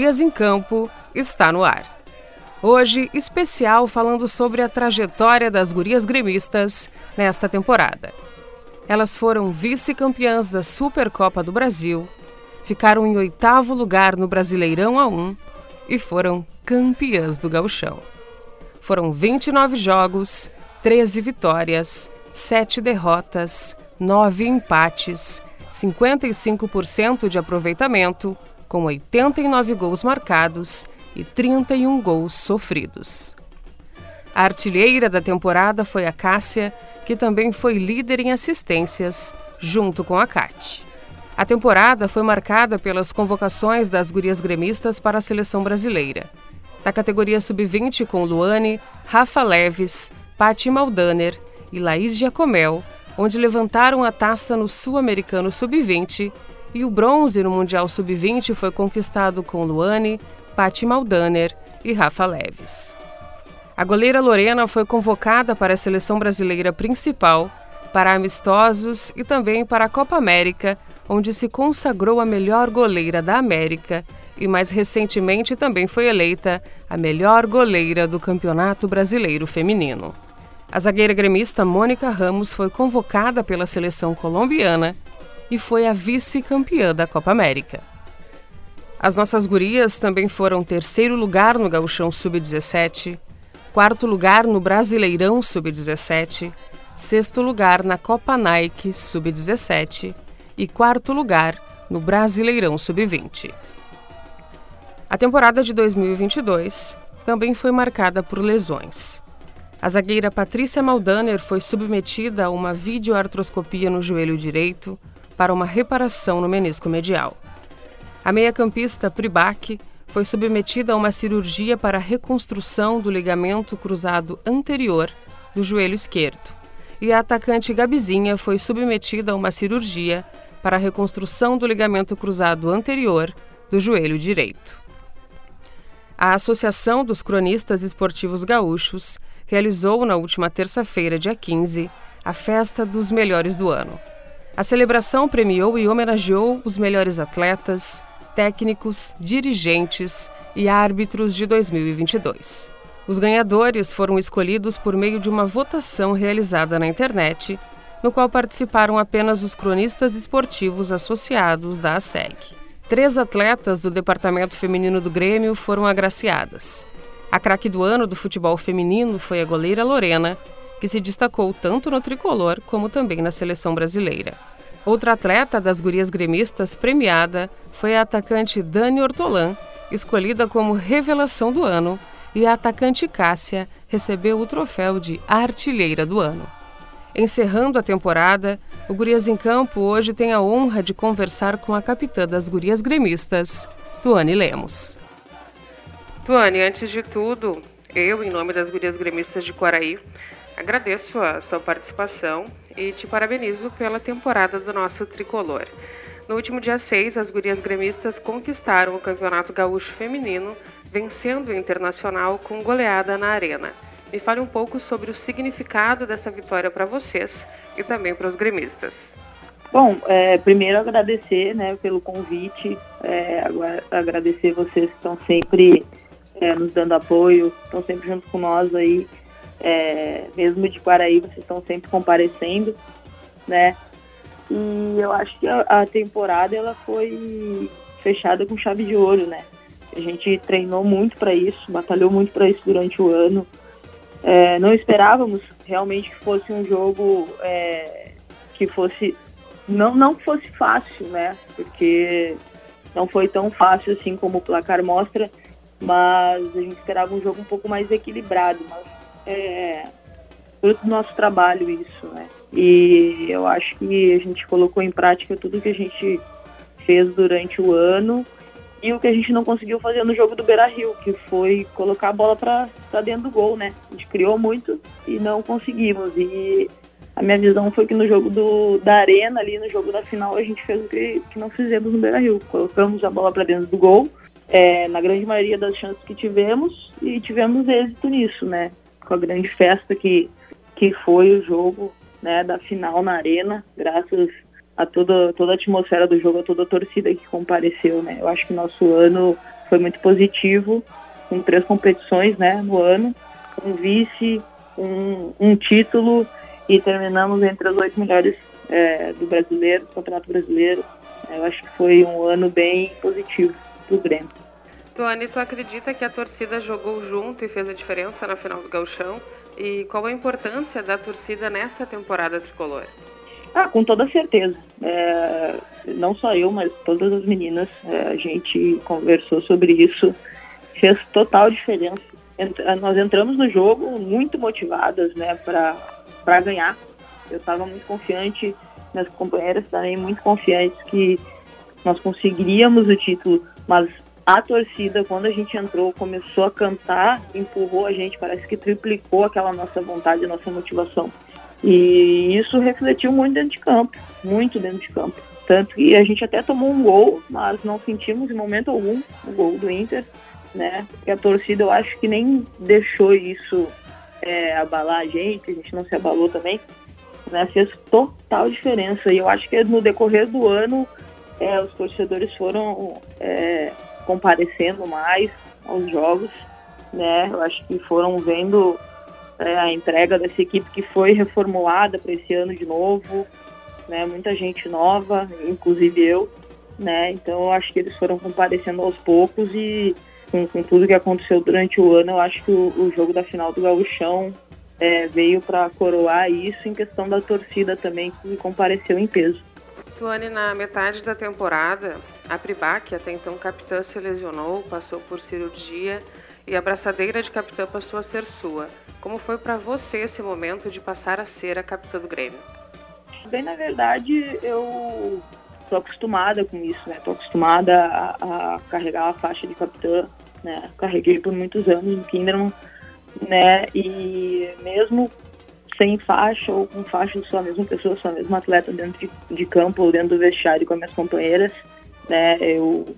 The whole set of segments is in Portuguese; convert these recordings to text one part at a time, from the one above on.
Gurias em Campo está no ar. Hoje, especial falando sobre a trajetória das gurias gremistas nesta temporada. Elas foram vice-campeãs da Supercopa do Brasil, ficaram em oitavo lugar no Brasileirão A1 e foram campeãs do Gauchão. Foram 29 jogos, 13 vitórias, 7 derrotas, 9 empates, 55% de aproveitamento, com 89 gols marcados e 31 gols sofridos. A artilheira da temporada foi a Cássia, que também foi líder em assistências, junto com a Cate. A temporada foi marcada pelas convocações das gurias gremistas para a seleção brasileira. Da categoria sub-20 com Luane, Rafa Leves, Patti Maldaner e Laís Giacomel, onde levantaram a taça no Sul-Americano Sub-20 e o bronze no Mundial Sub-20 foi conquistado com Luane, Patti Maldaner e Rafa Leves. A goleira Lorena foi convocada para a seleção brasileira principal, para amistosos e também para a Copa América, onde se consagrou a melhor goleira da América e mais recentemente também foi eleita a melhor goleira do Campeonato Brasileiro Feminino. A zagueira gremista Mônica Ramos foi convocada pela seleção colombiana e foi a vice-campeã da Copa América. As nossas gurias também foram terceiro lugar no Gauchão Sub-17, quarto lugar no Brasileirão Sub-17, sexto lugar na Copa Nike Sub-17 e quarto lugar no Brasileirão Sub-20. A temporada de 2022 também foi marcada por lesões. A zagueira Patrícia Maldaner foi submetida a uma videoartroscopia no joelho direito para uma reparação no menisco medial. A meia-campista Pribac foi submetida a uma cirurgia para reconstrução do ligamento cruzado anterior do joelho esquerdo. E a atacante Gabizinha foi submetida a uma cirurgia para reconstrução do ligamento cruzado anterior do joelho direito. A Associação dos Cronistas Esportivos Gaúchos realizou na última terça-feira, dia 15, a Festa dos Melhores do Ano. A celebração premiou e homenageou os melhores atletas, técnicos, dirigentes e árbitros de 2022. Os ganhadores foram escolhidos por meio de uma votação realizada na internet, no qual participaram apenas os cronistas esportivos associados da ASEG. Três atletas do departamento feminino do Grêmio foram agraciadas. A craque do ano do futebol feminino foi a goleira Lorena, que se destacou tanto no tricolor como também na seleção brasileira. Outra atleta das gurias gremistas premiada foi a atacante Dani Ortolan, escolhida como revelação do ano, e a atacante Cássia recebeu o troféu de artilheira do ano. Encerrando a temporada, o Gurias em Campo hoje tem a honra de conversar com a capitã das gurias gremistas, Tuane Lemos. Tuane, antes de tudo, eu, em nome das gurias gremistas de Quaraí, Agradeço a sua participação e te parabenizo pela temporada do nosso tricolor. No último dia 6, as gurias gremistas conquistaram o Campeonato Gaúcho Feminino, vencendo o Internacional com goleada na Arena. Me fale um pouco sobre o significado dessa vitória para vocês e também para os gremistas. Bom, é, primeiro agradecer né, pelo convite, é, agradecer vocês que estão sempre é, nos dando apoio, estão sempre junto com nós aí é, mesmo de Quaraí, vocês estão sempre comparecendo, né? E eu acho que a, a, temporada ela foi fechada com chave de ouro, né? A gente treinou muito para isso, batalhou muito para isso durante o ano. É, não esperávamos realmente que fosse um jogo é, que fosse não não que fosse fácil, né? Porque não foi tão fácil assim como o placar mostra, mas a gente esperava um jogo um pouco mais equilibrado, mas é fruto do nosso trabalho isso, né? E eu acho que a gente colocou em prática tudo que a gente fez durante o ano e o que a gente não conseguiu fazer no jogo do Beira Rio, que foi colocar a bola para dentro do gol, né? A gente criou muito e não conseguimos. E a minha visão foi que no jogo do, da Arena, ali no jogo da final, a gente fez o que, que não fizemos no Beira Rio. Colocamos a bola para dentro do gol, é, na grande maioria das chances que tivemos, e tivemos êxito nisso, né? Com a grande festa que, que foi o jogo né, da final na arena, graças a toda, toda a atmosfera do jogo, a toda a torcida que compareceu. Né? Eu acho que nosso ano foi muito positivo, com três competições né, no ano, um vice, um, um título e terminamos entre as oito melhores é, do brasileiro, do Campeonato Brasileiro. Eu acho que foi um ano bem positivo para o Grêmio. Tuane, tu acredita que a torcida jogou junto e fez a diferença na final do Gauchão? E qual a importância da torcida nesta temporada tricolor? Ah, com toda certeza. É, não só eu, mas todas as meninas, é, a gente conversou sobre isso. Fez total diferença. Ent nós entramos no jogo muito motivadas, né, para ganhar. Eu estava muito confiante, minhas companheiras também muito confiantes que nós conseguiríamos o título, mas a torcida, quando a gente entrou, começou a cantar, empurrou a gente, parece que triplicou aquela nossa vontade, nossa motivação. E isso refletiu muito dentro de campo, muito dentro de campo. Tanto que a gente até tomou um gol, mas não sentimos em momento algum o gol do Inter, né? Porque a torcida eu acho que nem deixou isso é, abalar a gente, a gente não se abalou também, né? Fez total diferença. E eu acho que no decorrer do ano é, os torcedores foram é, comparecendo mais aos jogos, né? Eu acho que foram vendo é, a entrega dessa equipe que foi reformulada para esse ano de novo, né? Muita gente nova, inclusive eu, né? Então eu acho que eles foram comparecendo aos poucos e com, com tudo que aconteceu durante o ano, eu acho que o, o jogo da final do Gauchão é, veio para coroar isso em questão da torcida também que compareceu em peso. Tuane, na metade da temporada, a Pribac, que até então capitã, se lesionou, passou por cirurgia e a braçadeira de capitã passou a ser sua. Como foi para você esse momento de passar a ser a capitã do Grêmio? Bem, na verdade, eu estou acostumada com isso, né? Estou acostumada a, a, carregar a faixa de capitã, né? Carreguei por muitos anos no Kinderman, né? E mesmo sem faixa ou com faixa, sou a mesma pessoa, sou a mesma atleta dentro de, de campo ou dentro do vestiário com as minhas companheiras. Né? Eu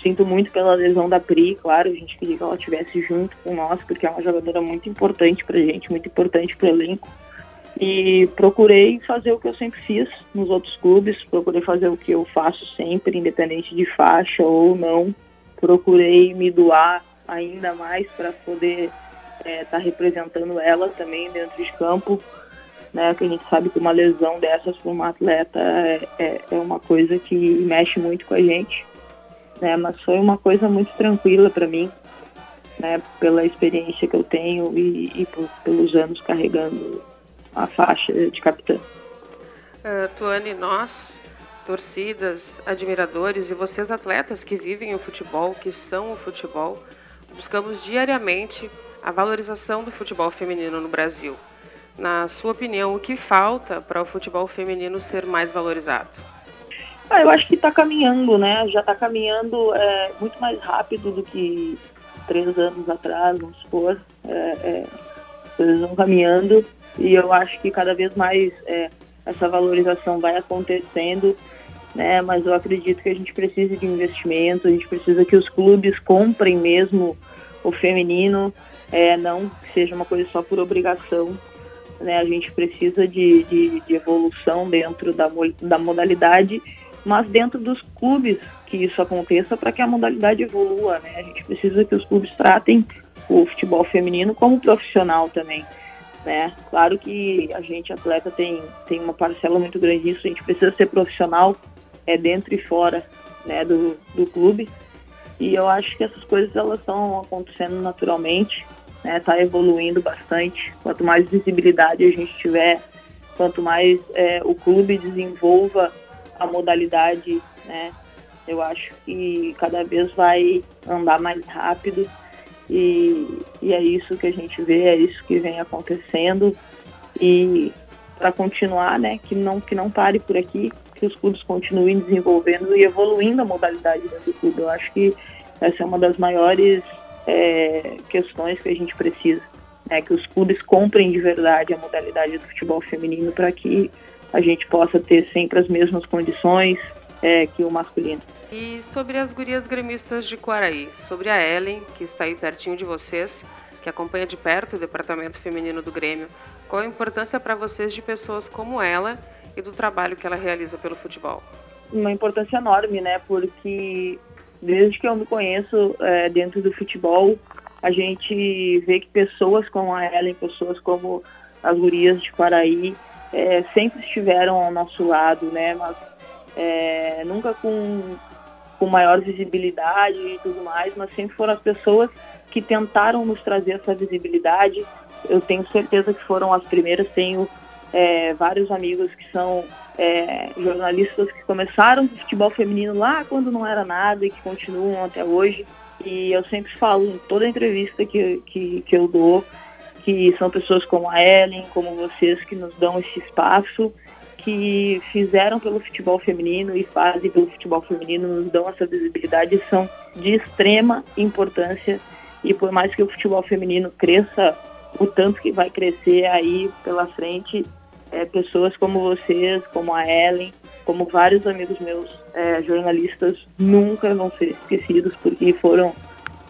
sinto muito pela lesão da Pri, claro, a gente queria que ela estivesse junto com nós, porque é uma jogadora muito importante pra gente, muito importante pro elenco. E procurei fazer o que eu sempre fiz nos outros clubes, procurei fazer o que eu faço sempre, independente de faixa ou não. Procurei me doar ainda mais para poder está é, representando ela também dentro de campo, né? Que a gente sabe que uma lesão dessas para uma atleta é, é, é, uma coisa que mexe muito com a gente, né? Mas foi uma coisa muito tranquila para mim, né? Pela experiência que eu tenho e, e por, pelos anos carregando a faixa de capitã. Uh, Tuane, nós torcidas, admiradores e vocês atletas que vivem o futebol, que são o futebol, buscamos diariamente a valorização do futebol feminino no Brasil. Na sua opinião, o que falta para o futebol feminino ser mais valorizado? Ah, eu acho que está caminhando, né? Já está caminhando é, muito mais rápido do que três anos atrás, vamos supor. É, é, eles vão caminhando e eu acho que cada vez mais é, essa valorização vai acontecendo, né? Mas eu acredito que a gente precisa de investimento, a gente precisa que os clubes comprem mesmo o feminino, é, não seja uma coisa só por obrigação. Né? A gente precisa de, de, de evolução dentro da, da modalidade, mas dentro dos clubes que isso aconteça para que a modalidade evolua. Né? A gente precisa que os clubes tratem o futebol feminino como profissional também. Né? Claro que a gente, atleta, tem, tem uma parcela muito grande disso, a gente precisa ser profissional é, dentro e fora né, do, do clube. E eu acho que essas coisas elas estão acontecendo naturalmente está né, tá evoluindo bastante. Quanto mais visibilidade a gente tiver, quanto mais é, o clube desenvolva a modalidade, né, eu acho que cada vez vai andar mais rápido. E, e é isso que a gente vê, é isso que vem acontecendo. E para continuar, né, que não que não pare por aqui, que os clubes continuem desenvolvendo e evoluindo a modalidade do clube. Eu acho que essa é uma das maiores é, questões que a gente precisa. Né, que os clubes comprem de verdade a modalidade do futebol feminino para que a gente possa ter sempre as mesmas condições é, que o masculino. E sobre as gurias gremistas de Quaraí, sobre a Ellen, que está aí pertinho de vocês, que acompanha de perto o departamento feminino do Grêmio, qual a importância para vocês de pessoas como ela e do trabalho que ela realiza pelo futebol? Uma importância enorme, né? Porque desde que eu me conheço é, dentro do futebol, a gente vê que pessoas como a Ellen, pessoas como as gurias de Paraí, é, sempre estiveram ao nosso lado, né? Mas é, nunca com, com maior visibilidade e tudo mais, mas sempre foram as pessoas que tentaram nos trazer essa visibilidade. Eu tenho certeza que foram as primeiras. Tenho é, vários amigos que são é, jornalistas que começaram com futebol feminino lá quando não era nada e que continuam até hoje. E eu sempre falo em toda entrevista que, que, que eu dou que são pessoas como a Ellen, como vocês, que nos dão esse espaço, que fizeram pelo futebol feminino e fazem pelo futebol feminino, nos dão essa visibilidade, são de extrema importância. E por mais que o futebol feminino cresça o tanto que vai crescer aí pela frente, é, pessoas como vocês, como a Ellen, como vários amigos meus é, jornalistas, nunca vão ser esquecidos, porque foram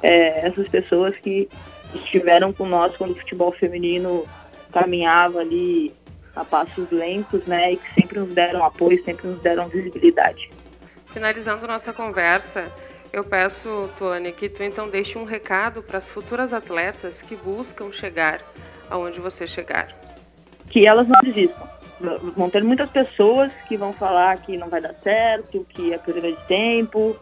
é, essas pessoas que estiveram com nós quando o futebol feminino caminhava ali a passos lentos, né, e que sempre nos deram apoio, sempre nos deram visibilidade. Finalizando nossa conversa, eu peço, Tônia, que tu então deixe um recado para as futuras atletas que buscam chegar aonde você chegar. Que elas não desistam. Vão ter muitas pessoas que vão falar que não vai dar certo, que é perda de tempo,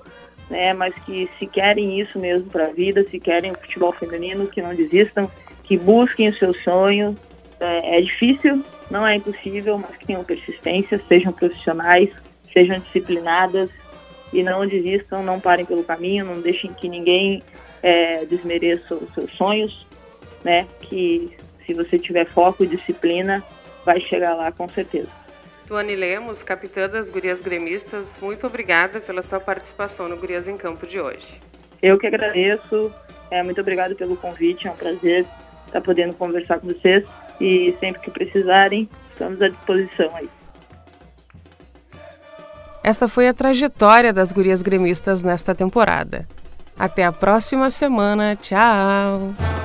né? Mas que se querem isso mesmo para a vida, se querem o futebol feminino, que não desistam, que busquem o seu sonho. É, é difícil, não é impossível, mas que tenham persistência, sejam profissionais, sejam disciplinadas e não desistam, não parem pelo caminho, não deixem que ninguém é, desmereça os seus sonhos, né? Que se você tiver foco e disciplina, vai chegar lá com certeza. Tuane Lemos, capitã das Gurias Gremistas, muito obrigada pela sua participação no Gurias em Campo de hoje. Eu que agradeço, é, muito obrigada pelo convite, é um prazer estar podendo conversar com vocês e sempre que precisarem, estamos à disposição aí. Esta foi a trajetória das gurias gremistas nesta temporada. Até a próxima semana. Tchau!